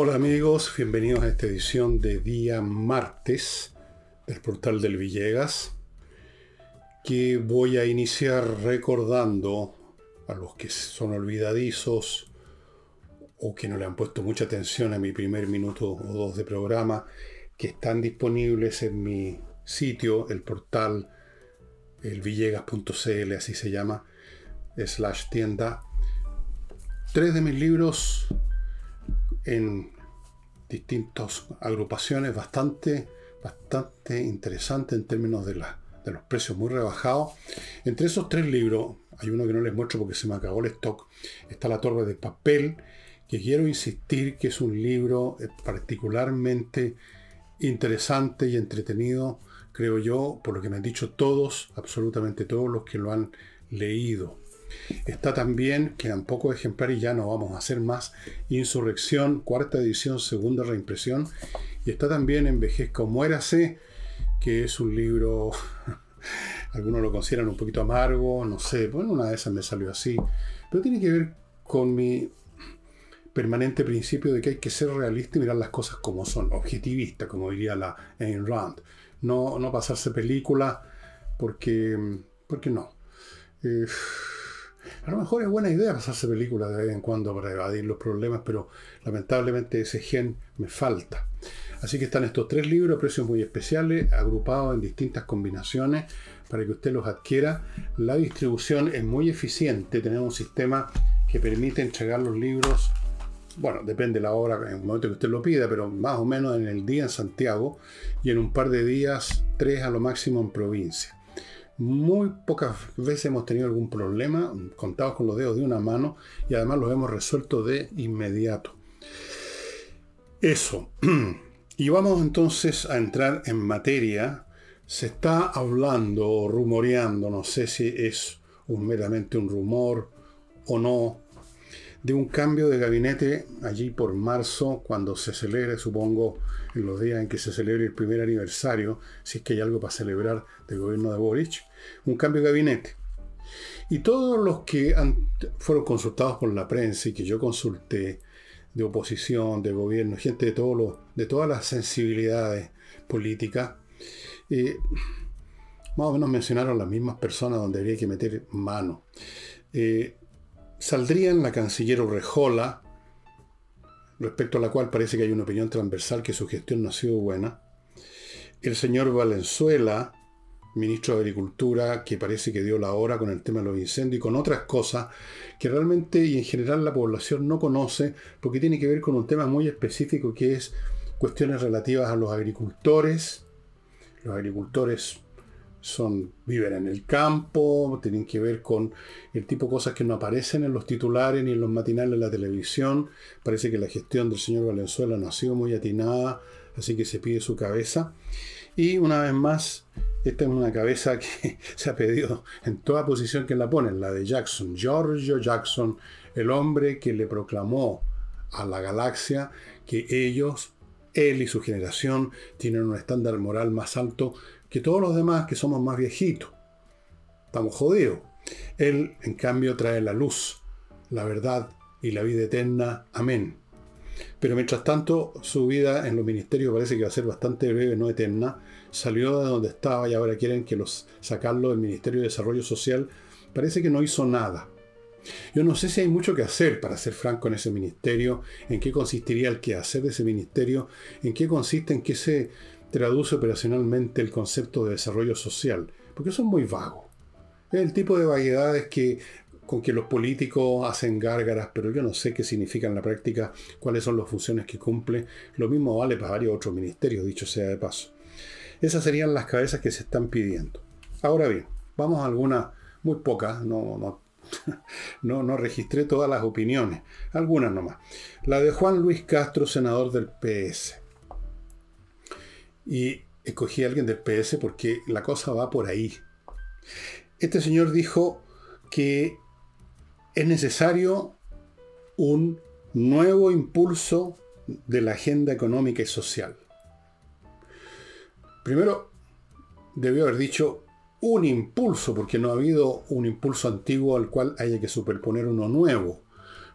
Hola amigos, bienvenidos a esta edición de día martes del portal del Villegas, que voy a iniciar recordando a los que son olvidadizos o que no le han puesto mucha atención a mi primer minuto o dos de programa, que están disponibles en mi sitio, el portal elvillegas.cl, así se llama, slash tienda. Tres de mis libros en distintas agrupaciones bastante, bastante interesantes en términos de, de los precios muy rebajados. Entre esos tres libros, hay uno que no les muestro porque se me acabó el stock, está La Torre de Papel, que quiero insistir que es un libro eh, particularmente interesante y entretenido, creo yo, por lo que me han dicho todos, absolutamente todos los que lo han leído. Está también, quedan pocos ejemplares ya no vamos a hacer más, Insurrección, cuarta edición, segunda reimpresión. Y está también Envejezca o Muérase, que es un libro, algunos lo consideran un poquito amargo, no sé, bueno, una de esas me salió así, pero tiene que ver con mi permanente principio de que hay que ser realista y mirar las cosas como son, objetivista, como diría la Ayn Rand. No, no pasarse película porque, porque no. Eh, a lo mejor es buena idea pasarse películas de vez en cuando para evadir los problemas, pero lamentablemente ese gen me falta. Así que están estos tres libros, precios muy especiales, agrupados en distintas combinaciones para que usted los adquiera. La distribución es muy eficiente, tenemos un sistema que permite entregar los libros bueno, depende de la hora, en el momento que usted lo pida, pero más o menos en el día en Santiago y en un par de días, tres a lo máximo en provincia. Muy pocas veces hemos tenido algún problema, contados con los dedos de una mano, y además los hemos resuelto de inmediato. Eso. Y vamos entonces a entrar en materia. Se está hablando o rumoreando, no sé si es meramente un rumor o no, de un cambio de gabinete allí por marzo, cuando se celebre, supongo, en los días en que se celebre el primer aniversario, si es que hay algo para celebrar del gobierno de Boric, un cambio de gabinete. Y todos los que fueron consultados por la prensa y que yo consulté, de oposición, de gobierno, gente de, todo de todas las sensibilidades políticas, eh, más o menos mencionaron las mismas personas donde habría que meter mano. Eh, saldrían la canciller Urrejola, respecto a la cual parece que hay una opinión transversal que su gestión no ha sido buena, el señor Valenzuela, ministro de Agricultura, que parece que dio la hora con el tema de los incendios y con otras cosas que realmente y en general la población no conoce porque tiene que ver con un tema muy específico que es cuestiones relativas a los agricultores. Los agricultores son, viven en el campo, tienen que ver con el tipo de cosas que no aparecen en los titulares ni en los matinales de la televisión. Parece que la gestión del señor Valenzuela no ha sido muy atinada, así que se pide su cabeza. Y una vez más, esta es una cabeza que se ha pedido en toda posición que la ponen, la de Jackson, Giorgio Jackson, el hombre que le proclamó a la galaxia que ellos, él y su generación, tienen un estándar moral más alto que todos los demás que somos más viejitos. Estamos jodidos. Él, en cambio, trae la luz, la verdad y la vida eterna. Amén. Pero mientras tanto, su vida en los ministerios parece que va a ser bastante breve, no eterna. Salió de donde estaba y ahora quieren que los sacarlo del Ministerio de Desarrollo Social. Parece que no hizo nada. Yo no sé si hay mucho que hacer, para ser franco, en ese ministerio, en qué consistiría el quehacer de ese ministerio, en qué consiste, en qué se traduce operacionalmente el concepto de desarrollo social, porque es muy vago. Es el tipo de vaguedades que con que los políticos hacen gárgaras, pero yo no sé qué significa en la práctica, cuáles son las funciones que cumple. Lo mismo vale para varios otros ministerios, dicho sea de paso. Esas serían las cabezas que se están pidiendo. Ahora bien, vamos a algunas, muy pocas, no, no, no, no registré todas las opiniones, algunas nomás. La de Juan Luis Castro, senador del PS. Y escogí a alguien del PS porque la cosa va por ahí. Este señor dijo que es necesario un nuevo impulso de la agenda económica y social. Primero, debió haber dicho un impulso, porque no ha habido un impulso antiguo al cual haya que superponer uno nuevo.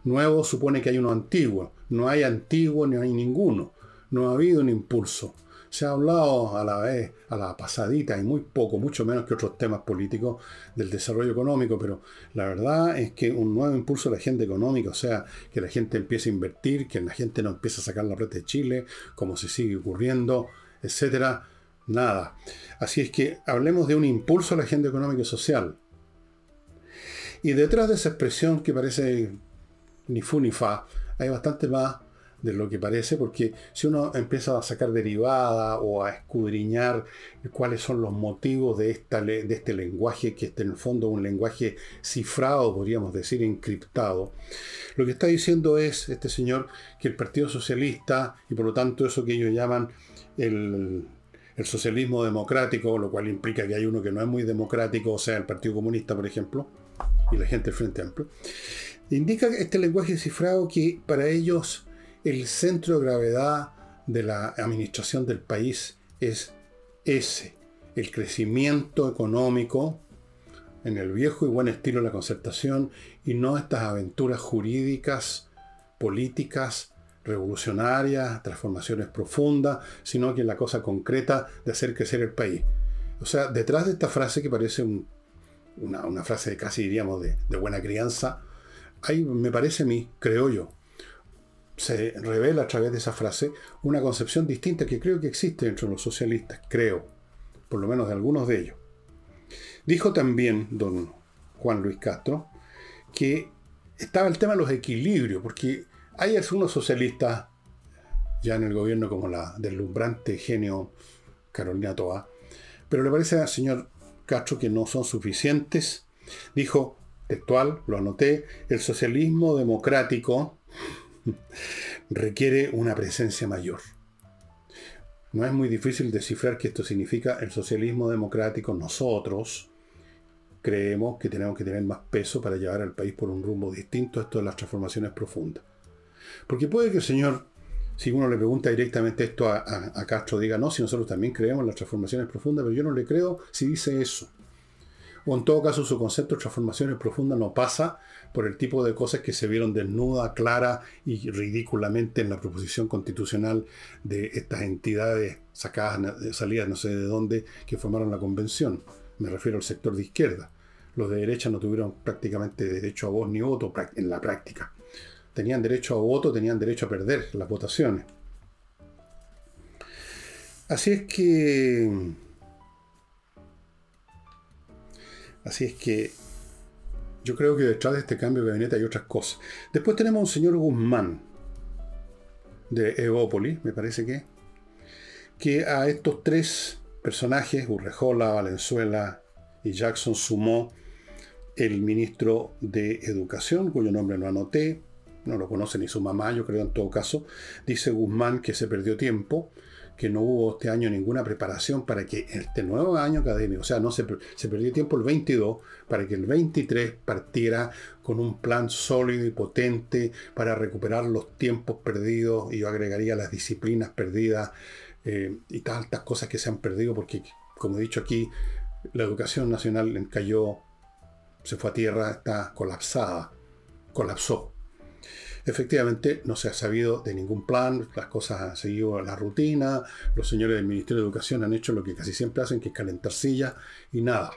Nuevo supone que hay uno antiguo. No hay antiguo ni hay ninguno. No ha habido un impulso. Se ha hablado a la vez, a la pasadita, y muy poco, mucho menos que otros temas políticos del desarrollo económico, pero la verdad es que un nuevo impulso a la gente económica, o sea, que la gente empiece a invertir, que la gente no empiece a sacar la red de Chile, como se sigue ocurriendo, etcétera, nada. Así es que hablemos de un impulso a la agenda económica y social. Y detrás de esa expresión que parece ni fu ni fa, hay bastante más de lo que parece, porque si uno empieza a sacar derivada o a escudriñar cuáles son los motivos de, esta, de este lenguaje, que es en el fondo un lenguaje cifrado, podríamos decir, encriptado, lo que está diciendo es este señor que el Partido Socialista, y por lo tanto eso que ellos llaman el, el socialismo democrático, lo cual implica que hay uno que no es muy democrático, o sea, el Partido Comunista, por ejemplo, y la gente del Frente Amplio, indica este lenguaje cifrado que para ellos el centro de gravedad de la administración del país es ese, el crecimiento económico en el viejo y buen estilo de la concertación y no estas aventuras jurídicas, políticas, revolucionarias, transformaciones profundas, sino que la cosa concreta de hacer crecer el país. O sea, detrás de esta frase que parece una, frase casi diríamos de, de buena crianza, hay, me parece a mí, creo yo, se revela a través de esa frase una concepción distinta que creo que existe entre los socialistas, creo, por lo menos de algunos de ellos. Dijo también don Juan Luis Castro que estaba el tema de los equilibrios, porque hay algunos socialistas ya en el gobierno como la deslumbrante genio Carolina Toa, pero le parece al señor Castro que no son suficientes. Dijo, textual, lo anoté, el socialismo democrático requiere una presencia mayor. No es muy difícil descifrar que esto significa el socialismo democrático. Nosotros creemos que tenemos que tener más peso para llevar al país por un rumbo distinto a esto de las transformaciones profundas. Porque puede que el señor, si uno le pregunta directamente esto a, Castro, diga, no, si nosotros también creemos en las transformaciones profundas, pero yo no le creo si dice eso o en todo caso su concepto de transformaciones profundas no pasa por el tipo de cosas que se vieron desnuda, clara y ridículamente en la proposición constitucional de estas entidades sacadas, salidas no sé de dónde, que formaron la convención. Me refiero al sector de izquierda. Los de derecha no tuvieron prácticamente derecho a voz ni voto en la práctica. Tenían derecho a voto, tenían derecho a perder las votaciones. Así es que Así es que yo creo que detrás de este cambio de gabinete hay otras cosas. Después tenemos un señor Guzmán, de Evópolis, me parece que, que a estos tres personajes, Urrejola, Valenzuela y Jackson, sumó el ministro de Educación, cuyo nombre no anoté, no lo conoce ni su mamá, yo creo en todo caso, dice Guzmán que se perdió tiempo, que no hubo este año ninguna preparación para que este nuevo año académico, o sea, no se, se perdió tiempo el 22 para que el 23 partiera con un plan sólido y potente para recuperar los tiempos perdidos y yo agregaría las disciplinas perdidas eh, y tantas cosas que se han perdido porque, como he dicho aquí, la educación nacional cayó, se fue a tierra, está colapsada, colapsó. Efectivamente, no se ha sabido de ningún plan, las cosas han seguido la rutina, los señores del Ministerio de Educación han hecho lo que casi siempre hacen, que es calentar sillas y nada.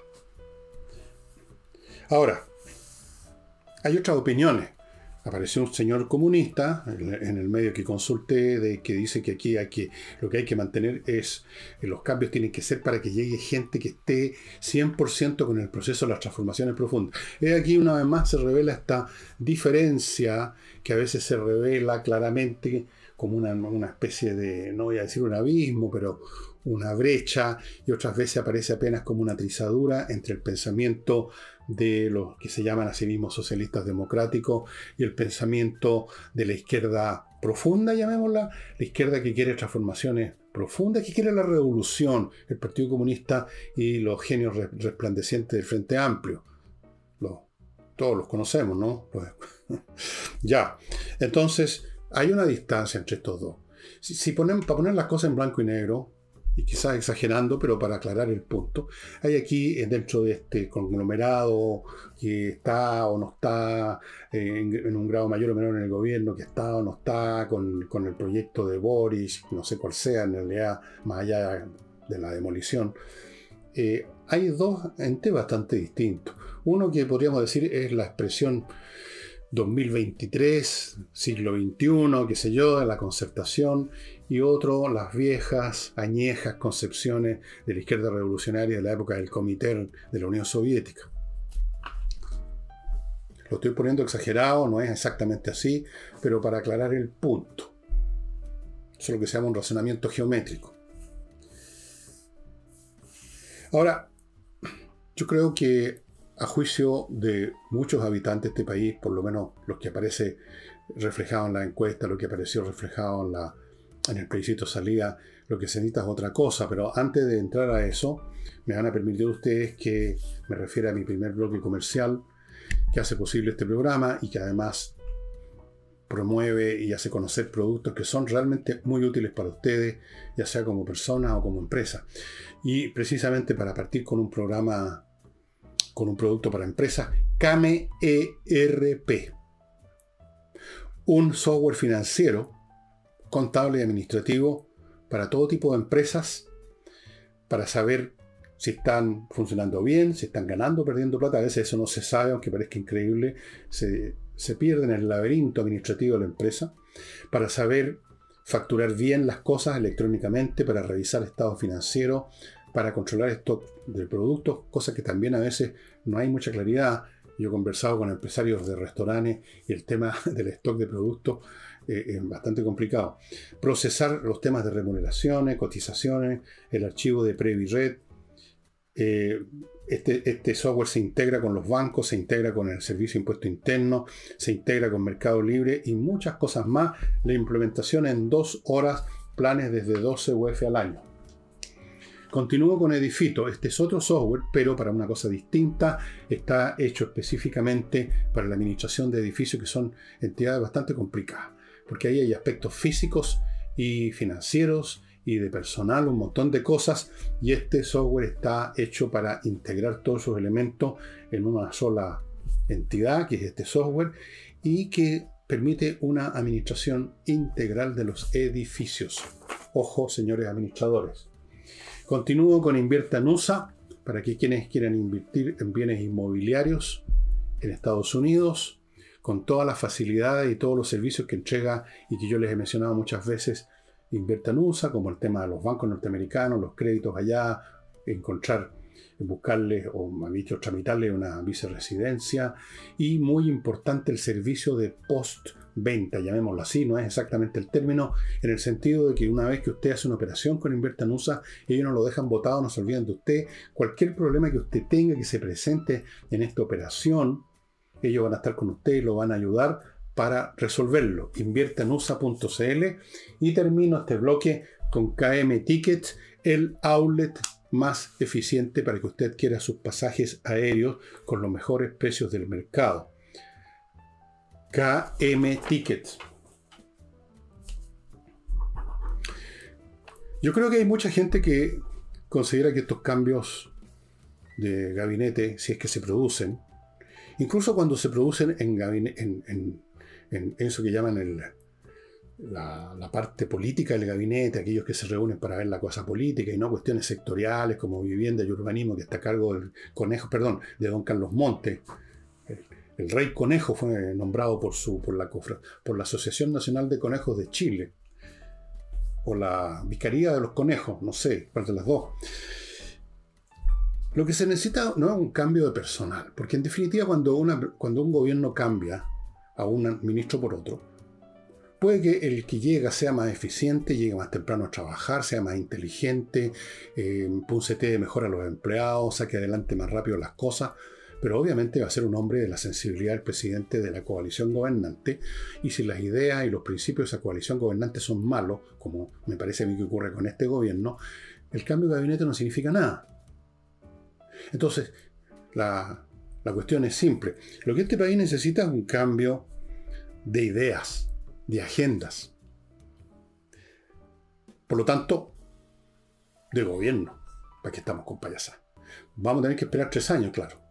Ahora, hay otras opiniones apareció un señor comunista en el medio que consulté de que dice que aquí hay que lo que hay que mantener es que los cambios tienen que ser para que llegue gente que esté 100% con el proceso de las transformaciones profundas. Y aquí una vez más se revela esta diferencia que a veces se revela claramente como una, una especie de, no voy a decir un abismo, pero una brecha y otras veces aparece apenas como una trizadura entre el pensamiento de los que se llaman a sí mismos socialistas democráticos y el pensamiento de la izquierda profunda, llamémosla, la izquierda que quiere transformaciones profundas, que quiere la revolución, el Partido Comunista y los genios resplandecientes del Frente Amplio. todos los conocemos, ¿no? ya. Entonces, hay una distancia entre estos dos. Si, ponemos, para poner las cosas en blanco y negro, y quizás exagerando, pero para aclarar el punto, hay aquí eh, dentro de este conglomerado que está o no está eh, en, un grado mayor o menor en el gobierno, que está o no está con, el proyecto de Boris, no sé cuál sea, en realidad, más allá de la demolición, eh, hay dos entes bastante distintos. Uno que podríamos decir es la expresión 2023, siglo XXI, qué sé yo, de la concertación, y otro, las viejas, añejas concepciones de la izquierda revolucionaria de la época del Comité de la Unión Soviética. Lo estoy poniendo exagerado, no es exactamente así, pero para aclarar el punto. Eso es lo que se llama un razonamiento geométrico. Ahora, yo creo que a juicio de muchos habitantes de este país, por lo menos los que aparece reflejado en la encuesta, lo que apareció reflejado en, la, en el plebiscito salida, lo que se necesita es otra cosa, pero antes de entrar a eso, me van a permitir ustedes que me refiera a mi primer bloque comercial que hace posible este programa y que además promueve y hace conocer productos que son realmente muy útiles para ustedes, ya sea como persona o como empresa. Y precisamente para partir con un programa con un producto para empresas, Kame ERP. Un software financiero, contable y administrativo para todo tipo de empresas, para saber si están funcionando bien, si están ganando o perdiendo plata. A veces eso no se sabe, aunque parezca increíble. Se, se pierde en el laberinto administrativo de la empresa. Para saber facturar bien las cosas electrónicamente, para revisar estado financiero, para controlar stock de productos, cosa que también a veces no hay mucha claridad. Yo he conversado con empresarios de restaurantes y el tema del stock de productos eh, bastante complicado. Procesar los temas de remuneraciones, cotizaciones, el archivo de Previred. Eh, este, este, software se integra con los bancos, se integra con el Servicio de Impuesto Interno, se integra con Mercado Libre y muchas cosas más. La implementación en dos horas, planes desde 12 UF al año. Continúo con Edifito. Este es otro software, pero para una cosa distinta. Está hecho específicamente para la administración de edificios que son entidades bastante complicadas. Porque ahí hay aspectos físicos y financieros y de personal, un montón de cosas. Y este software está hecho para integrar todos esos elementos en una sola entidad, que es este software, y que permite una administración integral de los edificios. Ojo, señores administradores. Continúo con Invierta USA para que quienes quieran invertir en bienes inmobiliarios en Estados Unidos, con todas las facilidades y todos los servicios que entrega y que yo les he mencionado muchas veces, Invierta en USA, como el tema de los bancos norteamericanos, los créditos allá, encontrar, buscarles o, más dicho, tramitarle una viceresidencia y muy importante el servicio de post venta, llamémoslo así, no es exactamente el término, en el sentido de que una vez que usted hace una operación con Invertanusa, ellos no lo dejan botado, no se olvidan de usted. Cualquier problema que usted tenga que se presente en esta operación, ellos van a estar con usted y lo van a ayudar para resolverlo. Inviertanusa.cl y termino este bloque con KM Ticket, el outlet más eficiente para que usted quiera sus pasajes aéreos con los mejores precios del mercado. KM Tickets. Yo creo que hay mucha gente que considera que estos cambios de gabinete, si es que se producen, incluso cuando se producen en, eso que llaman la, parte política del gabinete, aquellos que se reúnen para ver la cosa política y no cuestiones sectoriales como vivienda y urbanismo que está a cargo del conejo, perdón, de don Carlos Monte, el rey conejo fue nombrado por, la, Asociación Nacional de Conejos de Chile. O la Vicaría de los Conejos, no sé, cuál de las dos. Lo que se necesita no es un cambio de personal, porque en definitiva cuando, un gobierno cambia a un ministro por otro, puede que el que llega sea más eficiente, llegue más temprano a trabajar, sea más inteligente, eh, mejor a los empleados, saque adelante más rápido las cosas, pero obviamente va a ser un hombre de la sensibilidad del presidente de la coalición gobernante, y si las ideas y los principios de esa coalición gobernante son malos, como me parece a mí que ocurre con este gobierno, el cambio de gabinete no significa nada. Entonces, la, la cuestión es simple. Lo que este país necesita es un cambio de ideas, de agendas. Por lo tanto, de gobierno. ¿Para qué estamos con payasas? Vamos a tener que esperar tres años, claro.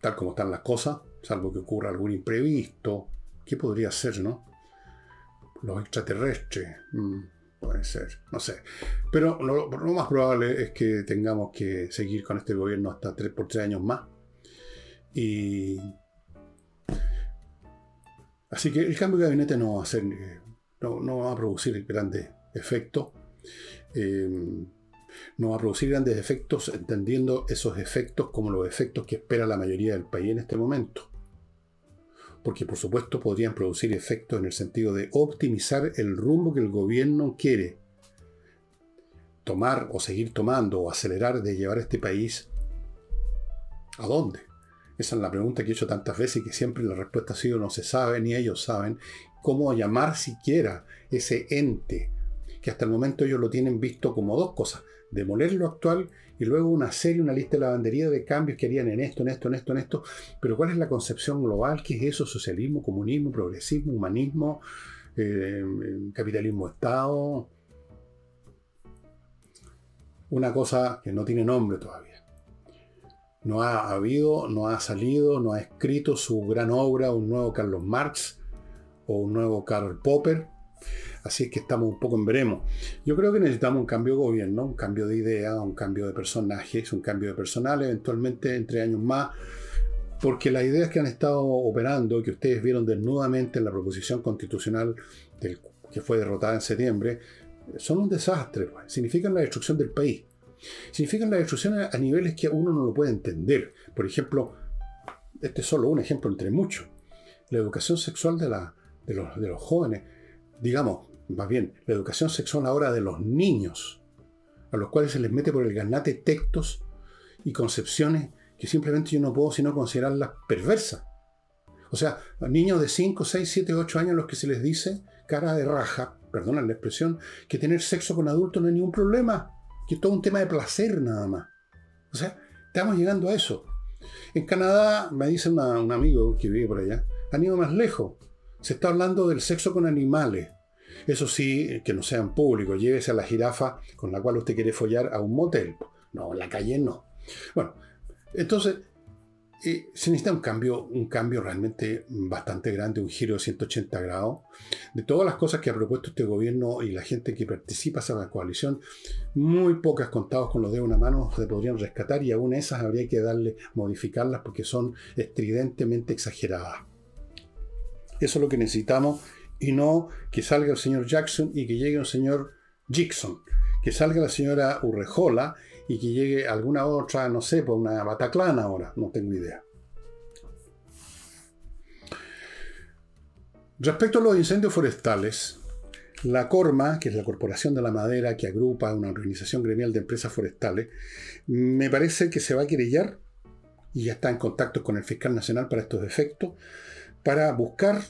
Tal como están las cosas, salvo que ocurra algún imprevisto. ¿Qué podría ser, no? Los extraterrestres. Mm, puede ser, no sé. Pero lo, más probable es que tengamos que seguir con este gobierno hasta tres por tres años más. Y. Así que el cambio de gabinete no va a ser. No, va a producir grandes efectos. Eh, no va a producir grandes efectos, entendiendo esos efectos como los efectos que espera la mayoría del país en este momento. Porque por supuesto podrían producir efectos en el sentido de optimizar el rumbo que el gobierno quiere tomar o seguir tomando o acelerar de llevar este país a dónde. Esa es la pregunta que he hecho tantas veces y que siempre la respuesta ha sido no se sabe ni ellos saben cómo llamar siquiera ese ente que hasta el momento ellos lo tienen visto como dos cosas, demoler lo actual y luego una serie, una lista de lavandería de cambios que harían en esto, en esto, en esto, en esto. Pero ¿cuál es la concepción global? ¿Qué es eso? Socialismo, comunismo, progresismo, humanismo, eh, capitalismo-estado. Una cosa que no tiene nombre todavía. No ha habido, no ha salido, no ha escrito su gran obra, un nuevo Carlos Marx o un nuevo Karl Popper Así es que estamos un poco en veremos. Yo creo que necesitamos un cambio de gobierno, un cambio de idea, un cambio de personajes, un cambio de personal, eventualmente entre años más, porque las ideas que han estado operando, que ustedes vieron desnudamente en la proposición constitucional que fue derrotada en septiembre, son un desastre. Pues. Significan la destrucción del país. Significan la destrucción a niveles que uno no lo puede entender. Por ejemplo, este es solo un ejemplo entre muchos. La educación sexual de, los, de los jóvenes digamos, más bien, la educación sexual ahora de los niños, a los cuales se les mete por el ganate textos y concepciones que simplemente yo no puedo sino considerarlas perversas. O sea, a niños de 5, 6, 7, 8 años los que se les dice, cara de raja, perdonan la expresión, que tener sexo con adultos no es ningún problema, que es todo un tema de placer nada más. O sea, estamos llegando a eso. En Canadá, me dice un amigo que vive por allá, han ido más lejos. Se está hablando del sexo con animales. Eso sí, que no sean públicos. Llévese a la jirafa con la cual usted quiere follar a un motel. No, en la calle no. Bueno, entonces eh, se necesita un cambio, un cambio realmente bastante grande, un giro de 180 grados. De todas las cosas que ha propuesto este gobierno y la gente que participa en la coalición, muy pocas contados con los dedos de una mano se podrían rescatar y aún esas habría que darle, modificarlas porque son estridentemente exageradas. Eso es lo que necesitamos y no que salga el señor Jackson y que llegue un señor Jackson. Que salga la señora Urrejola y que llegue alguna otra, no sé, por pues una Bataclana ahora, no tengo idea. Respecto a los incendios forestales, la Corma, que es la Corporación de la Madera que agrupa una organización gremial de empresas forestales, me parece que se va a querellar y ya está en contacto con el fiscal nacional para estos efectos, para buscar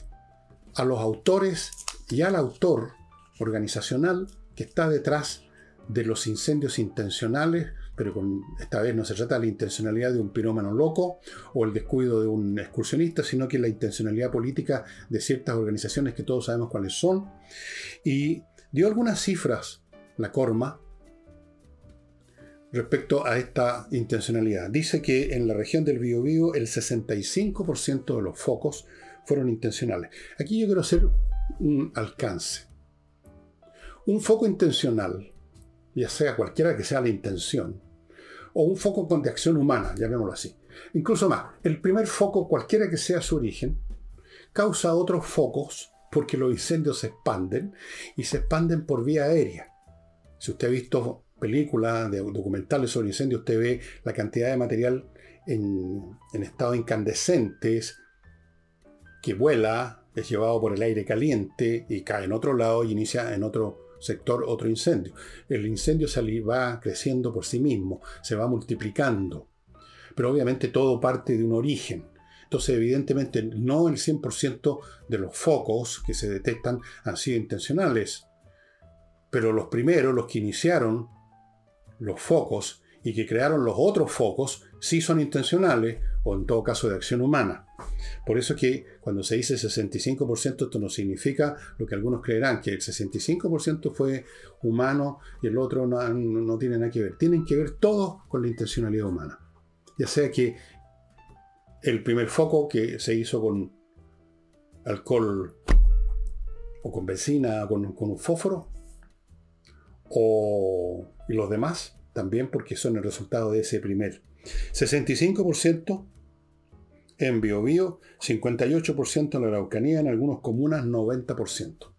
a los autores y al autor organizacional que está detrás de los incendios intencionales, pero con, esta vez no se trata de la intencionalidad de un pirómano loco o el descuido de un excursionista, sino que la intencionalidad política de ciertas organizaciones que todos sabemos cuáles son. Y dio algunas cifras, la Corma, respecto a esta intencionalidad. Dice que en la región del Biobío el 65% de los focos fueron intencionales. Aquí yo quiero hacer un alcance. Un foco intencional, ya sea cualquiera que sea la intención, o un foco con de acción humana, llamémoslo así. Incluso más, el primer foco, cualquiera que sea su origen, causa otros focos porque los incendios se expanden y se expanden por vía aérea. Si usted ha visto películas, de documentales sobre incendios, usted ve la cantidad de material en, estado incandescentes, que vuela, es llevado por el aire caliente y cae en otro lado y inicia en otro sector otro incendio. El incendio va creciendo por sí mismo, se va multiplicando. Pero obviamente todo parte de un origen. Entonces, evidentemente, no el 100% de los focos que se detectan han sido intencionales. Pero los primeros, los que iniciaron los focos y que crearon los otros focos, sí son intencionales o en todo caso de acción humana. Por eso que cuando se dice 65%, esto no significa lo que algunos creerán, que el 65% fue humano y el otro no, no tiene nada que ver. Tienen que ver todos con la intencionalidad humana. Ya sea que el primer foco que se hizo con alcohol o con benzina, con, con un fósforo, o, y los demás también porque son el resultado de ese primer. 65% en Biobío, 58% en la Araucanía, en algunas comunas 90%.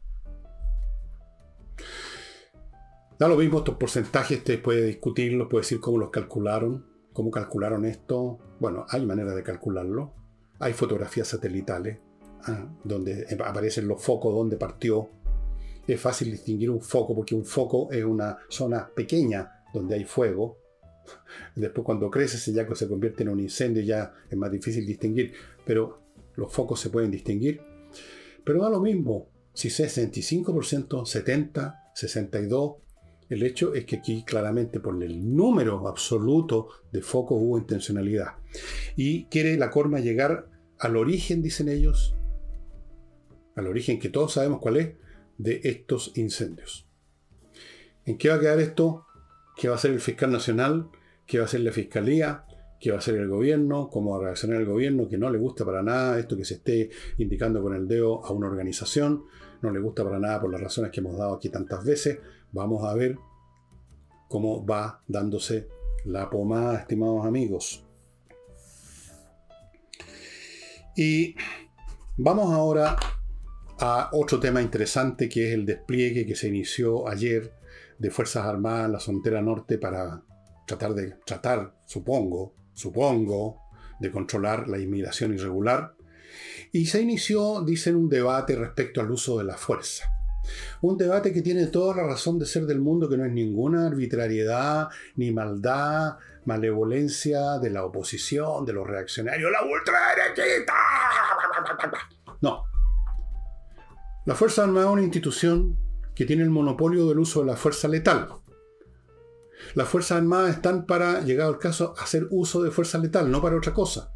Da lo mismo estos porcentajes, usted puede discutirlos, puede decir cómo los calcularon, cómo calcularon esto. Bueno, hay manera de calcularlo. Hay fotografías satelitales ah, donde aparecen los focos donde partió. Es fácil distinguir un foco porque un foco es una zona pequeña donde hay fuego. Después cuando crece se ya se convierte en un incendio ya es más difícil distinguir. Pero los focos se pueden distinguir. Pero da lo mismo si es 65%, 70, 62, el hecho es que aquí claramente por el número absoluto de focos hubo intencionalidad. Y quiere la Corma llegar al origen, dicen ellos, al origen que todos sabemos cuál es, de estos incendios. ¿En qué va a quedar esto? ¿Qué va a hacer el fiscal nacional? ¿Qué va a hacer la fiscalía? ¿Qué va a hacer el gobierno? ¿Cómo va a reaccionar el gobierno? Que no le gusta para nada esto que se esté indicando con el dedo a una organización. No le gusta para nada por las razones que hemos dado aquí tantas veces. Vamos a ver cómo va dándose la pomada, estimados amigos. Y vamos ahora a otro tema interesante que es el despliegue que se inició ayer de Fuerzas Armadas en la frontera norte para tratar de, tratar, supongo, supongo, de controlar la inmigración irregular. Y se inició, dicen, un debate respecto al uso de la fuerza. Un debate que tiene toda la razón de ser del mundo, que no es ninguna arbitrariedad, ni maldad, malevolencia de la oposición, de los reaccionarios, la ultraderechita. No. La Fuerza Armada es una institución que tiene el monopolio del uso de la fuerza letal. Las Fuerzas Armadas están para, llegado el caso, hacer uso de fuerza letal, no para otra cosa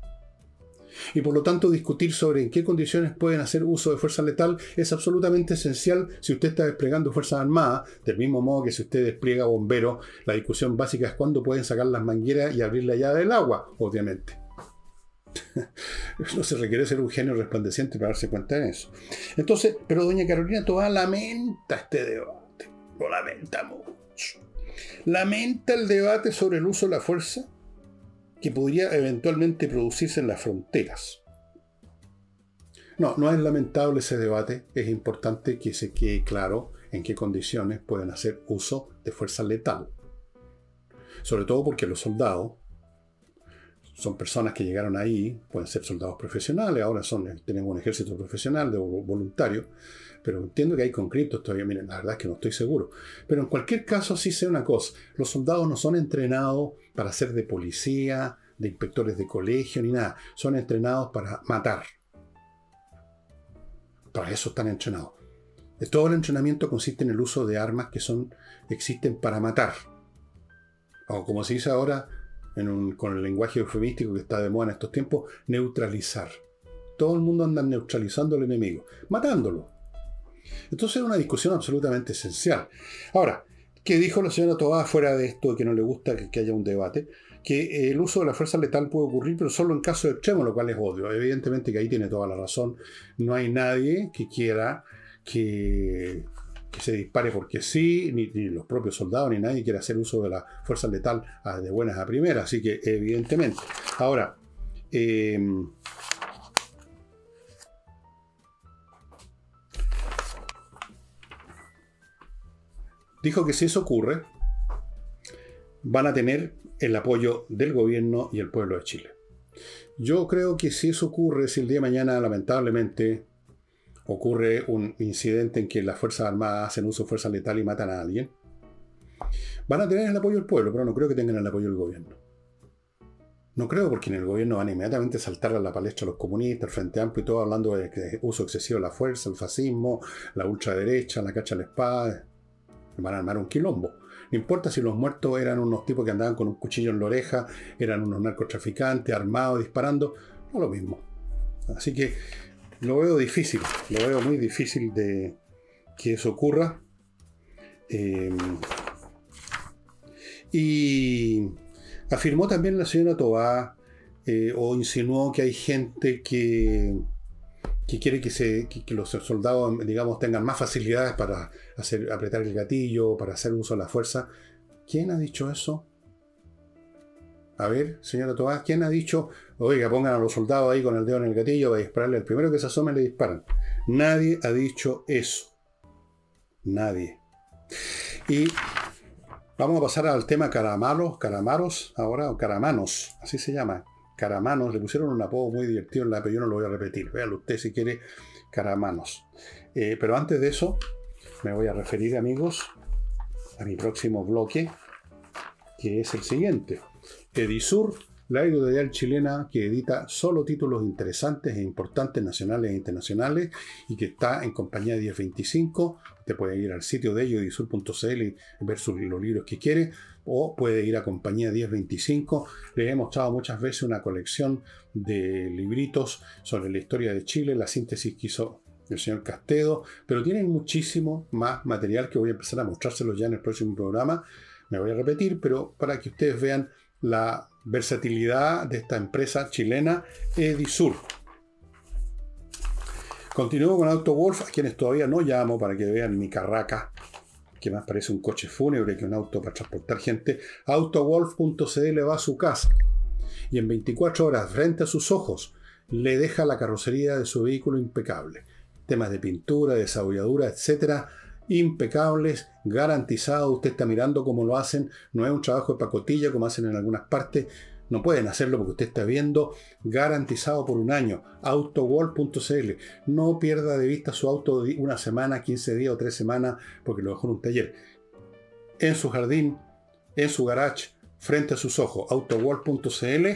y por lo tanto discutir sobre en qué condiciones pueden hacer uso de fuerza letal es absolutamente esencial si usted está desplegando fuerzas armadas, del mismo modo que si usted despliega bomberos, la discusión básica es cuándo pueden sacar las mangueras y abrir la llave del agua, obviamente. no se requiere ser un genio resplandeciente para darse cuenta de eso. Entonces, pero doña Carolina Toa lamenta este debate, lo lamenta mucho. Lamenta el debate sobre el uso de la fuerza que podría eventualmente producirse en las fronteras. No, no es lamentable ese debate, es importante que se quede claro en qué condiciones pueden hacer uso de fuerza letal. Sobre todo porque los soldados son personas que llegaron ahí, pueden ser soldados profesionales, ahora son, tenemos un ejército profesional de voluntarios, pero entiendo que hay conflictos todavía, miren, la verdad es que no estoy seguro. Pero en cualquier caso sí sé una cosa, los soldados no son entrenados para ser de policía, de inspectores de colegio, ni nada, son entrenados para matar. Para eso están entrenados. Todo el entrenamiento consiste en el uso de armas que son, existen para matar. O como se dice ahora, con el lenguaje eufemístico que está de moda en estos tiempos, neutralizar. Todo el mundo anda neutralizando al enemigo, matándolo. Entonces es una discusión absolutamente esencial. Ahora, ¿qué dijo la señora Tobá fuera de esto que no le gusta que, haya un debate? Que el uso de la fuerza letal puede ocurrir, pero solo en casos extremos, lo cual es odio. Evidentemente que ahí tiene toda la razón. No hay nadie que quiera que, se dispare porque sí, ni, los propios soldados, ni nadie quiere hacer uso de la fuerza letal de buenas a primeras. Así que, evidentemente. Ahora, eh, dijo que si eso ocurre, van a tener el apoyo del gobierno y el pueblo de Chile. Yo creo que si eso ocurre, si el día de mañana lamentablemente ocurre un incidente en que las Fuerzas Armadas hacen uso de fuerza letal y matan a alguien, van a tener el apoyo del pueblo, pero no creo que tengan el apoyo del gobierno. No creo, porque en el gobierno van inmediatamente a saltar a la palestra los comunistas, el Frente Amplio y todo, hablando de uso excesivo de la fuerza, el fascismo, la ultraderecha, la cacha a la espada, van a armar un quilombo. No importa si los muertos eran unos tipos que andaban con un cuchillo en la oreja, eran unos narcotraficantes armados, disparando, no lo mismo. Así que lo veo difícil, lo veo muy difícil de que eso ocurra. Em, y afirmó también la señora Tobá, eh, o insinuó que hay gente que, que quiere que, se, los soldados, digamos, tengan más facilidades para hacer, apretar el gatillo, para hacer uso de la fuerza. ¿Quién ha dicho eso? A ver, señora Tobá, ¿quién ha dicho, oiga, pongan a los soldados ahí con el dedo en el gatillo, va a dispararle, el primero que se asome le disparan? Nadie ha dicho eso. Nadie. Y vamos a pasar al tema caramalos, caramaros, ahora, o caramanos, así se llama. Caramanos, le pusieron un apodo muy divertido en la, pero yo no lo voy a repetir. Véalo usted si quiere, Caramanos. Eh, pero antes de eso, me voy a referir, amigos, a mi próximo bloque, que es el siguiente. Edisur la editorial chilena que edita solo títulos interesantes e importantes nacionales e internacionales y que está en compañía de 1025. Usted puede ir al sitio de ellos, edisur.cl, y ver los libros que quiere, o puede ir a compañía 1025. Les he mostrado muchas veces una colección de libritos sobre la historia de Chile, la síntesis que hizo el señor Castedo, pero tienen muchísimo más material que voy a empezar a mostrárselo ya en el próximo programa. Me voy a repetir, pero para que ustedes vean la versatilidad de esta empresa chilena Edisur. Continúo con AutoWolf, a quienes todavía no llamo para que vean mi carraca, que más parece un coche fúnebre que un auto para transportar gente. AutoWolf.cl va a su casa y en 24 horas, frente a sus ojos, le deja la carrocería de su vehículo impecable. Temas de pintura, desabolladura, etcétera impecables, garantizados. Usted está mirando cómo lo hacen. No es un trabajo de pacotilla como hacen en algunas partes. No pueden hacerlo porque usted está viendo garantizado por un año. Autowall.cl. No pierda de vista su auto una semana, 15 días o 3 semanas porque lo dejó en un taller. En su jardín, en su garage, frente a sus ojos. Autowall.cl.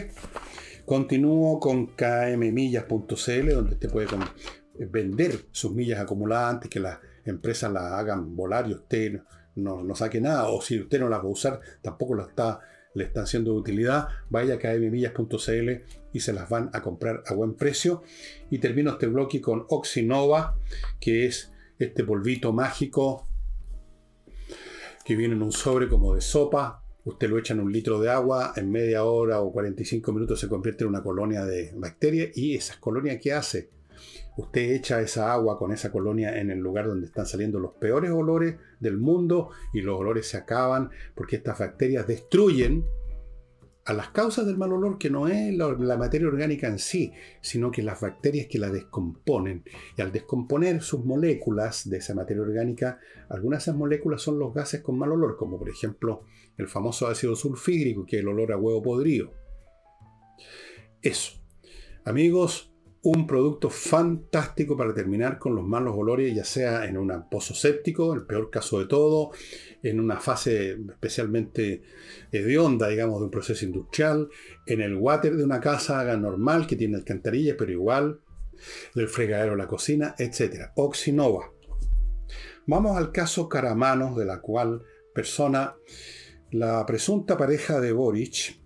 Continúo con kmmillas.cl donde usted puede vender sus millas acumuladas antes que las empresas la hagan volar y usted no, saque nada, o si usted no la va a usar, tampoco la está, le están siendo de utilidad, vaya a kmmillas.cl y se las van a comprar a buen precio. Y termino este bloque con Oxinova, que es este polvito mágico que viene en un sobre como de sopa. Usted lo echa en un litro de agua, en media hora o 45 minutos se convierte en una colonia de bacterias. ¿Y esas colonias qué hace? Usted echa esa agua con esa colonia en el lugar donde están saliendo los peores olores del mundo y los olores se acaban porque estas bacterias destruyen a las causas del mal olor que no es la, materia orgánica en sí, sino que las bacterias que la descomponen. Y al descomponer sus moléculas de esa materia orgánica, algunas de esas moléculas son los gases con mal olor, como por ejemplo el famoso ácido sulfídrico, que es el olor a huevo podrido. Eso. Amigos, un producto fantástico para terminar con los malos olores, ya sea en un pozo séptico, el peor caso de todo, en una fase especialmente hedionda, digamos, de un proceso industrial, en el water de una casa normal que tiene alcantarillas, pero igual, del fregadero de la cocina, etc. Oxinova. Vamos al caso Caramanos, de la cual persona, la presunta pareja de Boric,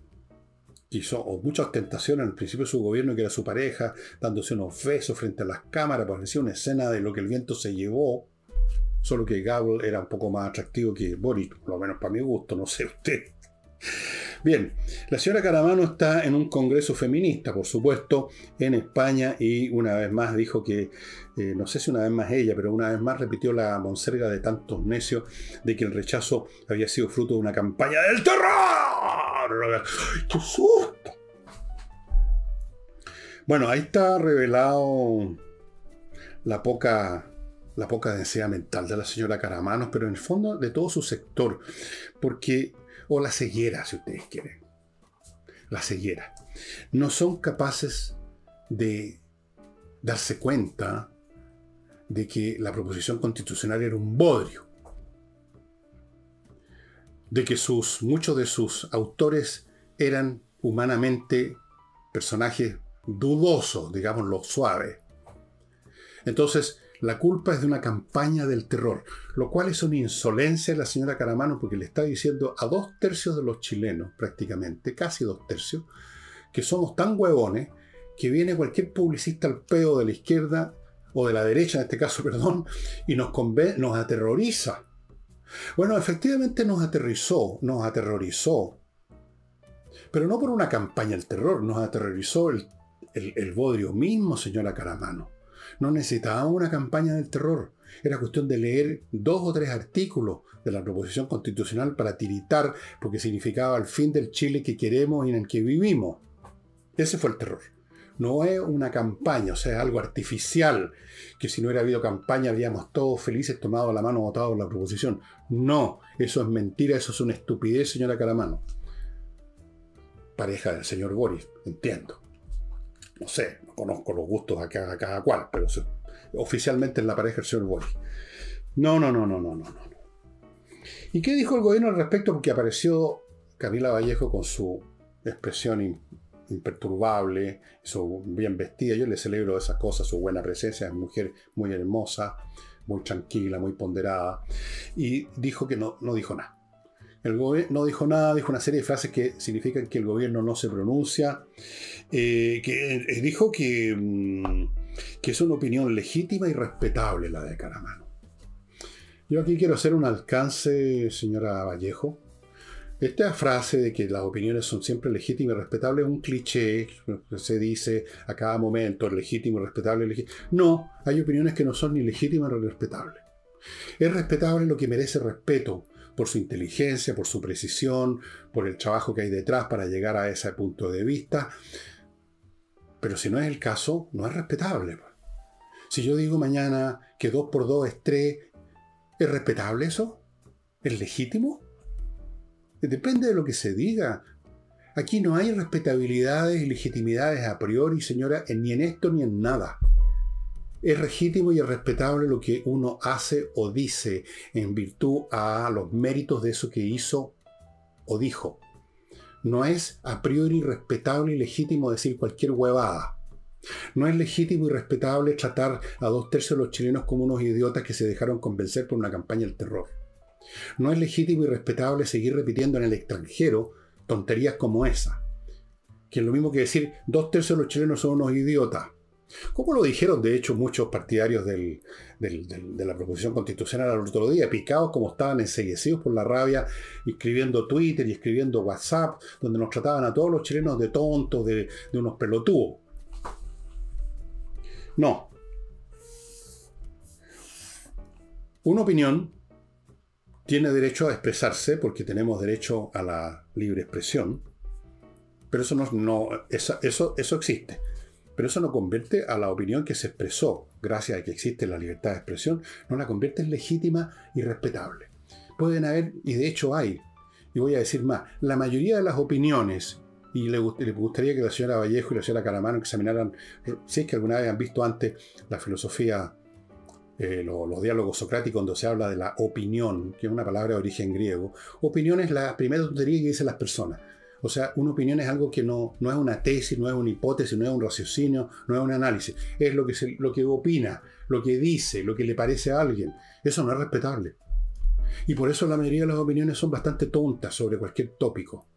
hizo mucha ostentación en el principio de su gobierno, que era su pareja, dándose unos besos frente a las cámaras, parecía una escena de lo que el viento se llevó, solo que Gable era un poco más atractivo que Boris, por lo menos para mi gusto, no sé usted. Bien, la señora Caramano está en un congreso feminista, por supuesto, en España y una vez más dijo que, eh, no sé si una vez más ella, pero una vez más repitió la monserga de tantos necios de que el rechazo había sido fruto de una campaña del terror. ¡Qué susto! Bueno, ahí está revelado la poca la poca densidad mental de la señora Caramanos, pero en el fondo de todo su sector, porque o la ceguera, si ustedes quieren. La ceguera. No son capaces de darse cuenta de que la proposición constitucional era un bodrio. De que sus, muchos de sus autores eran humanamente personajes dudosos, digámoslo suave. Entonces, la culpa es de una campaña del terror, lo cual es una insolencia de la señora Caramano porque le está diciendo a dos tercios de los chilenos, prácticamente, casi dos tercios, que somos tan huevones que viene cualquier publicista al peo de la izquierda o de la derecha en este caso, perdón, y nos, nos aterroriza. Bueno, efectivamente nos aterrorizó, nos aterrorizó, pero no por una campaña del terror, nos aterrorizó el, el, bodrio mismo, señora Caramano. No necesitábamos una campaña del terror. Era cuestión de leer dos o tres artículos de la proposición constitucional para tiritar, porque significaba el fin del Chile que queremos y en el que vivimos. Ese fue el terror. No es una campaña, o sea, es algo artificial, que si no hubiera habido campaña habíamos todos felices tomado la mano votado la proposición. No, eso es mentira, eso es una estupidez, señora Caramano. Pareja del señor Boris, entiendo. No sé, no conozco los gustos a cada, cual, pero oficialmente es la pareja del señor Boris. No, no, no, no, no, no, no. ¿Y qué dijo el gobierno al respecto? Porque apareció Camila Vallejo con su expresión imperturbable, su bien vestida. Yo le celebro esas cosas, su buena presencia, es mujer muy hermosa, muy tranquila, muy ponderada. Y dijo que no, no dijo nada. El no dijo nada, dijo una serie de frases que significan que el gobierno no se pronuncia. Eh, que eh, dijo que, mm, que es una opinión legítima y respetable la de Caramano. Yo aquí quiero hacer un alcance, señora Vallejo, esta frase de que las opiniones son siempre legítimas y respetables es un cliché, se dice a cada momento, legítimo, respetable, legítimo. No, hay opiniones que no son ni legítimas ni respetables. Es respetable lo que merece respeto por su inteligencia, por su precisión, por el trabajo que hay detrás para llegar a ese punto de vista. Pero si no es el caso, no es respetable. Si yo digo mañana que 2 por 2 es 3, ¿es respetable eso? ¿Es legítimo? Depende de lo que se diga. Aquí no hay respetabilidades y legitimidades a priori, señora, ni en esto ni en nada. Es legítimo y es respetable lo que uno hace o dice en virtud a los méritos de eso que hizo o dijo. No es a priori respetable y legítimo decir cualquier huevada. No es legítimo y respetable tratar a dos tercios de los chilenos como unos idiotas que se dejaron convencer por una campaña del terror. No es legítimo y respetable seguir repitiendo en el extranjero tonterías como esa. Que es lo mismo que decir dos tercios de los chilenos son unos idiotas. Como lo dijeron de hecho muchos partidarios de la proposición constitucional al otro día, picados como estaban enseguecidos por la rabia, escribiendo Twitter y escribiendo WhatsApp, donde nos trataban a todos los chilenos de tontos, de, de unos pelotudos. No. Una opinión tiene derecho a expresarse porque tenemos derecho a la libre expresión, pero eso no, eso, eso, existe. Pero eso no convierte a la opinión que se expresó, gracias a que existe la libertad de expresión, no la convierte en legítima y respetable. Pueden haber, y de hecho hay, y voy a decir más, la mayoría de las opiniones, y le, gustaría que la señora Vallejo y la señora Caramano examinaran, si es que alguna vez han visto antes la filosofía eh, los diálogos socráticos donde se habla de la opinión, que es una palabra de origen griego. Opinión es la primera tontería que dicen las personas. O sea, una opinión es algo que no, no es una tesis, no es una hipótesis, no es un raciocinio, no es un análisis. Es lo que, se, lo que opina, lo que dice, lo que le parece a alguien. Eso no es respetable. Y por eso la mayoría de las opiniones son bastante tontas sobre cualquier tópico,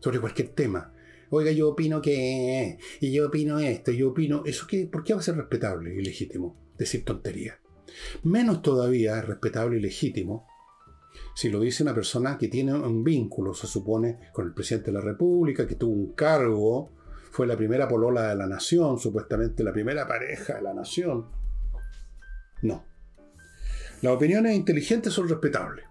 sobre cualquier tema. Oiga, yo opino que... Y yo opino esto, yo opino... ¿Eso? ¿Por qué va a ser respetable y legítimo? decir tontería. Menos todavía es respetable y legítimo si lo dice una persona que tiene un vínculo, se supone, con el presidente de la República, que tuvo un cargo, fue la primera polola de la nación, supuestamente la primera pareja de la nación. No. Las opiniones inteligentes son respetables.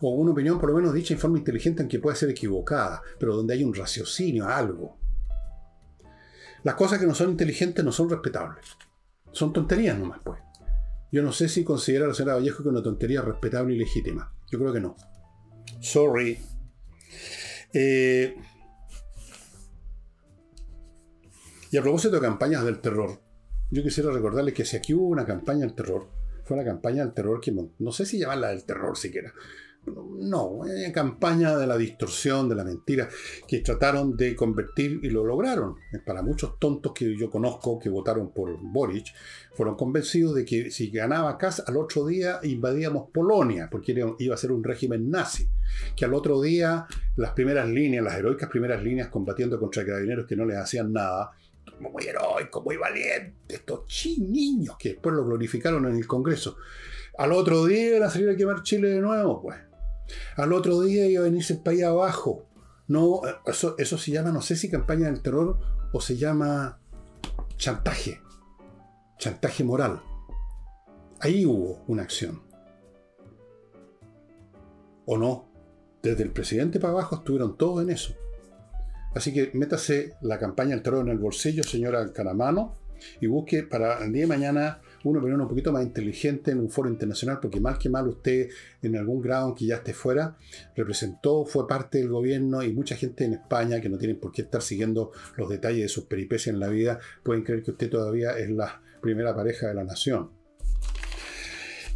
O una opinión por lo menos dicha en forma inteligente, aunque pueda ser equivocada, pero donde hay un raciocinio, algo. Las cosas que no son inteligentes no son respetables. Son tonterías nomás, pues. Yo no sé si considera a la señora Vallejo que una tontería respetable y legítima. Yo creo que no. Sorry. Eh, y a propósito de campañas del terror, yo quisiera recordarles que si aquí hubo una campaña del terror, fue una campaña del terror que no sé si llamarla del terror siquiera, no, en campaña de la distorsión, de la mentira, que trataron de convertir y lo lograron. Para muchos tontos que yo conozco que votaron por Boric, fueron convencidos de que si ganaba Kass, al otro día invadíamos Polonia, porque iba a ser un régimen nazi. Que al otro día las primeras líneas, las heroicas primeras líneas combatiendo contra carabineros que no les hacían nada, muy heroico, muy valiente, estos niños que después lo glorificaron en el Congreso. Al otro día iban a a quemar Chile de nuevo, pues. Al otro día iba a venirse el país abajo. No, eso, eso se llama, no sé si campaña del terror o se llama chantaje. Chantaje moral. Ahí hubo una acción. ¿O no? Desde el presidente para abajo estuvieron todos en eso. Así que métase la campaña del terror en el bolsillo, señora Caramano, y busque para el día de mañana una opinión un poquito más inteligente en un foro internacional, porque mal que mal usted en algún grado, aunque ya esté fuera, representó, fue parte del gobierno y mucha gente en España que no tienen por qué estar siguiendo los detalles de sus peripecias en la vida, pueden creer que usted todavía es la primera pareja de la nación.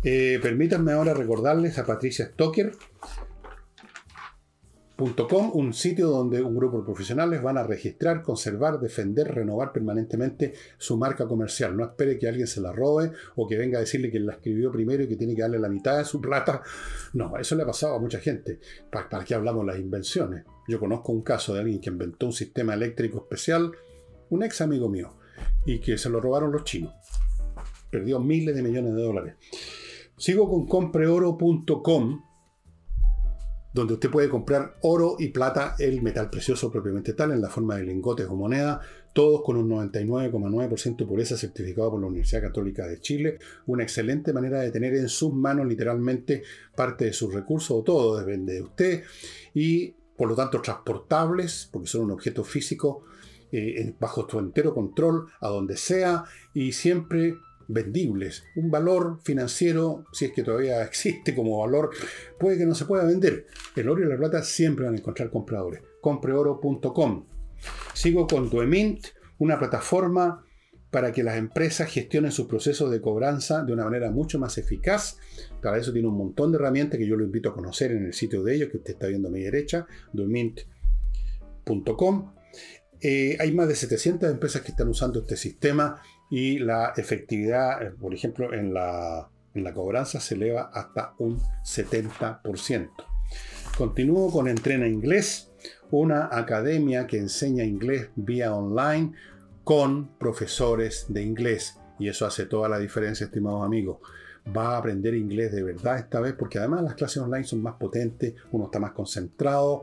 Eh, permítanme ahora recordarles a Patricia Stoker, un sitio donde un grupo de profesionales van a registrar, conservar, defender, renovar permanentemente su marca comercial. No espere que alguien se la robe o que venga a decirle que la escribió primero y que tiene que darle la mitad de su plata. No, eso le ha pasado a mucha gente. ¿Para, para qué hablamos las invenciones? Yo conozco un caso de alguien que inventó un sistema eléctrico especial, un ex amigo mío, y que se lo robaron los chinos. Perdió miles de millones de dólares. Sigo con compreoro.com donde usted puede comprar oro y plata, el metal precioso propiamente tal, en la forma de lingotes o moneda, todos con un 99,9% de pureza certificado por la Universidad Católica de Chile. Una excelente manera de tener en sus manos literalmente parte de sus recursos, o todo depende de usted, y por lo tanto transportables, porque son un objeto físico eh, bajo tu entero control, a donde sea, y siempre vendibles. Un valor financiero, si es que todavía existe como valor, puede que no se pueda vender. El oro y la plata siempre van a encontrar compradores. Compreoro.com. Sigo con Duemint, una plataforma para que las empresas gestionen sus procesos de cobranza de una manera mucho más eficaz. Para eso tiene un montón de herramientas que yo lo invito a conocer en el sitio de ellos, que usted está viendo a mi derecha, duemint.com. Eh, hay más de 700 empresas que están usando este sistema y la efectividad, eh, por ejemplo, en la, cobranza se eleva hasta un 70%. Continúo con Entrena Inglés, una academia que enseña inglés vía online con profesores de inglés. Y eso hace toda la diferencia, estimados amigos. Va a aprender inglés de verdad esta vez, porque además las clases online son más potentes, uno está más concentrado.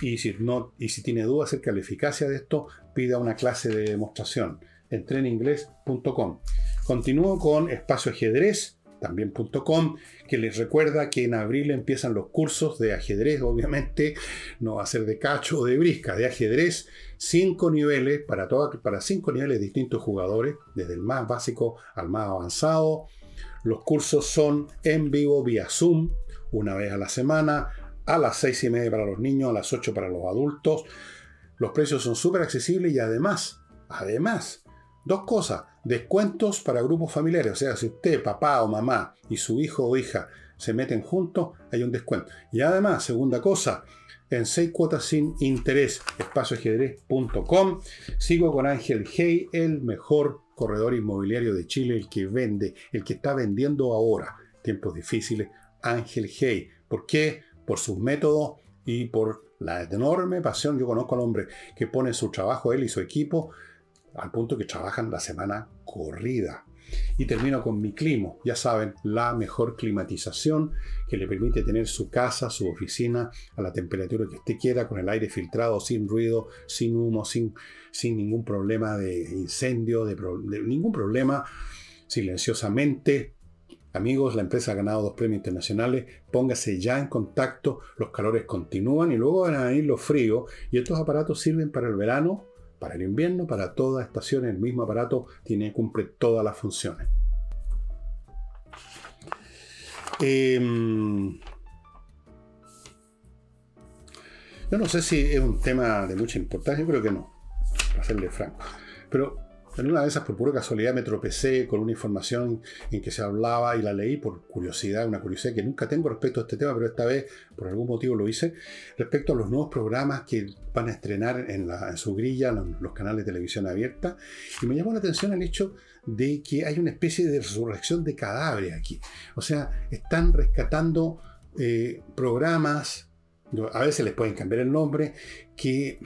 Y si, y si tiene dudas acerca de la eficacia de esto, pida una clase de demostración entreninglés.com. Continúo con Espacio Ajedrez, también.com, que les recuerda que en abril empiezan los cursos de ajedrez, obviamente, no va a ser de cacho o de brisca, de ajedrez, cinco niveles, para, para cinco niveles distintos jugadores, desde el más básico al más avanzado. Los cursos son en vivo vía Zoom, una vez a la semana, a las seis y media para los niños, a las 8 para los adultos. Los precios son súper accesibles y además, además, Dos cosas, descuentos para grupos familiares, o sea, si usted, papá o mamá y su hijo o hija se meten juntos, hay un descuento. Y además, segunda cosa, en seis cuotas sin interés, espacioajedrez.com. Sigo con Ángel Hey, el mejor corredor inmobiliario de Chile, el que vende, el que está vendiendo ahora, tiempos difíciles, Ángel Hey. ¿Por qué? Por sus métodos y por la enorme pasión. Yo conozco al hombre que pone su trabajo, él y su equipo, al punto que trabajan la semana corrida. Y termino con mi clima, ya saben, la mejor climatización que le permite tener su casa, su oficina a la temperatura que usted quiera, con el aire filtrado, sin ruido, sin humo, sin, sin ningún problema de incendio, de, ningún problema, silenciosamente. Amigos, la empresa ha ganado dos premios internacionales. Póngase ya en contacto. Los calores continúan y luego van a venir los fríos. Y estos aparatos sirven para el verano para el invierno, para toda estación, el mismo aparato tiene, cumple todas las funciones. Em, yo no sé si es un tema de mucha importancia, creo que no, para serle franco. Pero En una de esas, por pura casualidad, me tropecé con una información en que se hablaba y la leí por curiosidad, una curiosidad que nunca tengo respecto a este tema, pero esta vez por algún motivo lo hice, respecto a los nuevos programas que van a estrenar en, su grilla los, los canales de televisión abierta. Y me llamó la atención el hecho de que hay una especie de resurrección de cadáveres aquí. O sea, están rescatando eh, programas a veces les pueden cambiar el nombre, que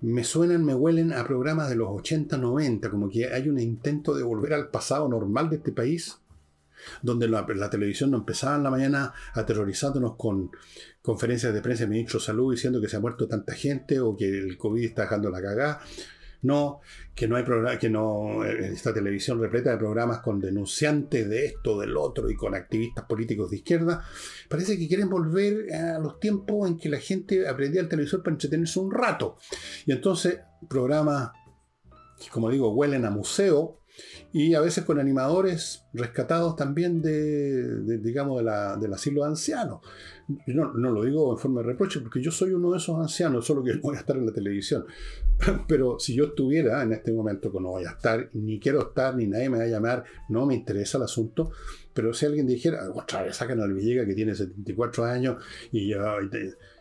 me suenan, me huelen a programas de los 80, 90, como que hay un intento de volver al pasado normal de este país, donde la, televisión no empezaba en la mañana aterrorizándonos con conferencias de prensa del ministro de Salud diciendo que se ha muerto tanta gente o que el COVID está dejando la cagada, no, que no hay programa, que no, eh, esta televisión repleta de programas con denunciantes de esto, del otro y con activistas políticos de izquierda. Parece que quieren volver a los tiempos en que la gente aprendía el televisor para entretenerse un rato. Y entonces, programas que, como digo, huelen a museo, y a veces con animadores rescatados también de, digamos, de la, del asilo de ancianos. No, no, lo digo en forma de reproche, porque yo soy uno de esos ancianos, solo que no voy a estar en la televisión. Pero si yo estuviera en este momento, que no voy a estar, ni quiero estar, ni nadie me va a llamar, no me interesa el asunto, pero si alguien dijera, otra vez sacan al Villegas que tiene 74 años y ya...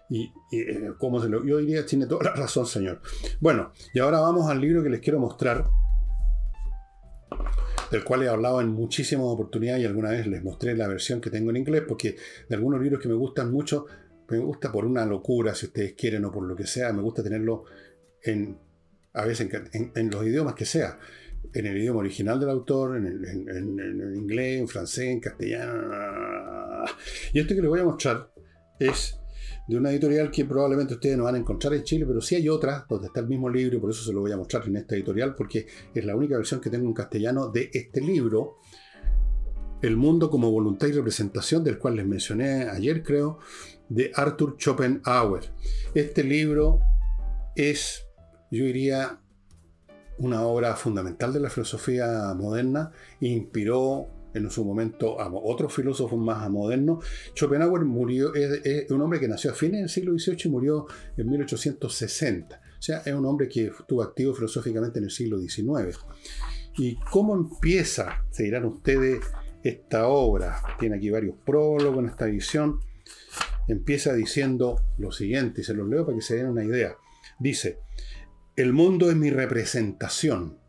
Y, eh, ¿cómo se lo, yo diría, tiene toda la razón, señor. Bueno, y ahora vamos al libro que les quiero mostrar, del cual he hablado en muchísimas oportunidades y alguna vez les mostré la versión que tengo en inglés, porque de algunos libros que me gustan mucho, me gusta por una locura, si ustedes quieren, o por lo que sea, me gusta tenerlo en, a veces en, los idiomas que sea, en el idioma original del autor, en, en inglés, en francés, en castellano. Y este que les voy a mostrar es de una editorial que probablemente ustedes no van a encontrar en Chile, pero sí hay otra donde está el mismo libro y por eso se lo voy a mostrar en esta editorial, porque es la única versión que tengo en castellano de este libro, El mundo como voluntad y representación, del cual les mencioné ayer, creo, de Arthur Schopenhauer. Este libro es, yo diría, una obra fundamental de la filosofía moderna, inspiró en su momento otros filósofos más modernos. Schopenhauer murió, es, un hombre que nació a fines del siglo XVIII y murió en 1860. O sea, es un hombre que estuvo activo filosóficamente en el siglo XIX. ¿Y cómo empieza, se dirán ustedes, esta obra? Tiene aquí varios prólogos en esta edición. Empieza diciendo lo siguiente, y se los leo para que se den una idea. Dice, el mundo es mi representación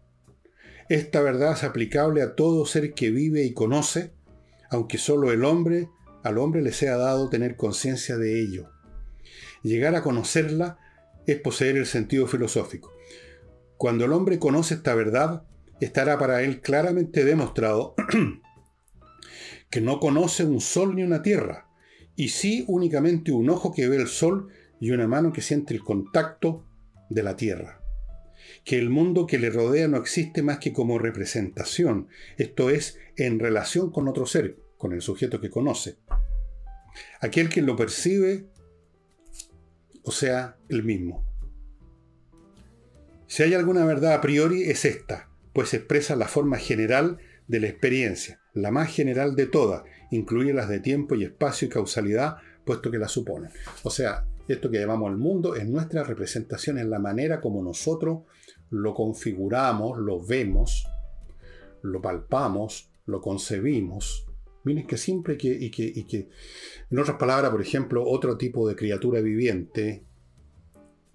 esta verdad es aplicable a todo ser que vive y conoce, aunque solo el hombre, al hombre le sea dado tener conciencia de ello. Llegar a conocerla es poseer el sentido filosófico. Cuando el hombre conoce esta verdad, estará para él claramente demostrado que no conoce un sol ni una tierra, y sí únicamente un ojo que ve el sol y una mano que siente el contacto de la tierra que el mundo que le rodea no existe más que como representación, esto es, en relación con otro ser, con el sujeto que conoce. Aquel que lo percibe, o sea, el mismo. Si hay alguna verdad a priori es esta, pues expresa la forma general de la experiencia, la más general de todas, incluye las de tiempo y espacio y causalidad, puesto que la suponen. O sea, esto que llamamos el mundo es nuestra representación en la manera como nosotros lo configuramos, lo vemos, lo palpamos, lo concebimos. Miren que siempre que, y que, y que, en otras palabras, por ejemplo, otro tipo de criatura viviente,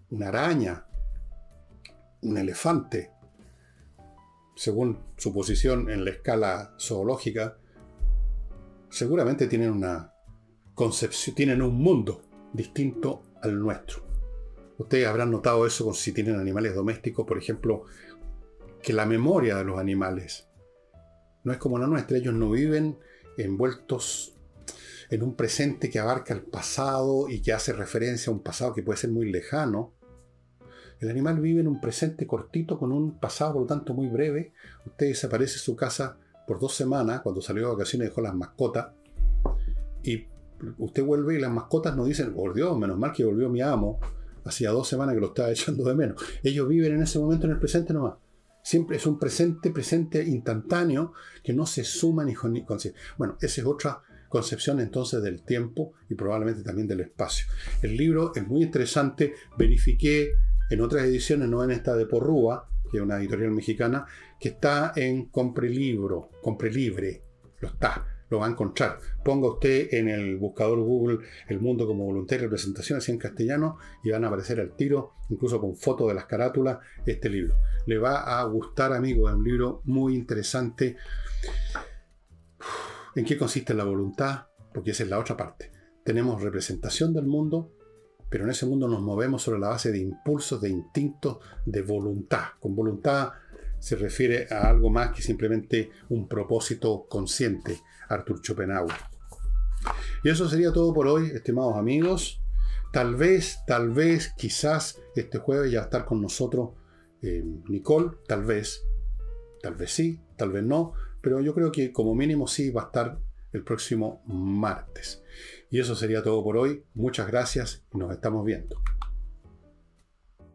una araña, un elefante, según su posición en la escala zoológica, seguramente tienen una concepción, tienen un mundo distinto al nuestro. Ustedes habrán notado eso si tienen animales domésticos, por ejemplo, que la memoria de los animales no es como la nuestra. Ellos no viven envueltos en un presente que abarca el pasado y que hace referencia a un pasado que puede ser muy lejano. El animal vive en un presente cortito con un pasado, por lo tanto, muy breve. Usted desaparece de su casa por dos semanas, cuando salió de vacaciones dejó las mascotas, y usted vuelve y las mascotas nos dicen, por Dios, menos mal que volvió mi amo, hacía dos semanas que lo estaba echando de menos. Ellos viven en ese momento en el presente nomás. Siempre es un presente, presente instantáneo que no se suma ni con... Bueno, esa es otra concepción entonces del tiempo y probablemente también del espacio. El libro es muy interesante, verifiqué en otras ediciones, no en esta de Porrúa, que es una editorial mexicana, que está en Compre Libro, Compre Libre, lo está, lo va a encontrar. Ponga usted en el buscador Google El Mundo como Voluntario, presentación así en castellano, y van a aparecer al tiro, incluso con fotos de las carátulas, este libro. Le va a gustar, amigo, es un libro muy interesante. ¿En qué consiste la voluntad? Porque esa es la otra parte. Tenemos representación del mundo, pero en ese mundo nos movemos sobre la base de impulsos, de instintos, de voluntad. Con voluntad se refiere a algo más que simplemente un propósito consciente, Arthur Schopenhauer. Y eso sería todo por hoy, estimados amigos. Tal vez, tal vez, quizás este jueves ya estar con nosotros eh, Nicole, tal vez, tal vez sí, tal vez no, pero yo creo que como mínimo sí va a estar el próximo martes. Y eso sería todo por hoy. Muchas gracias y nos estamos viendo.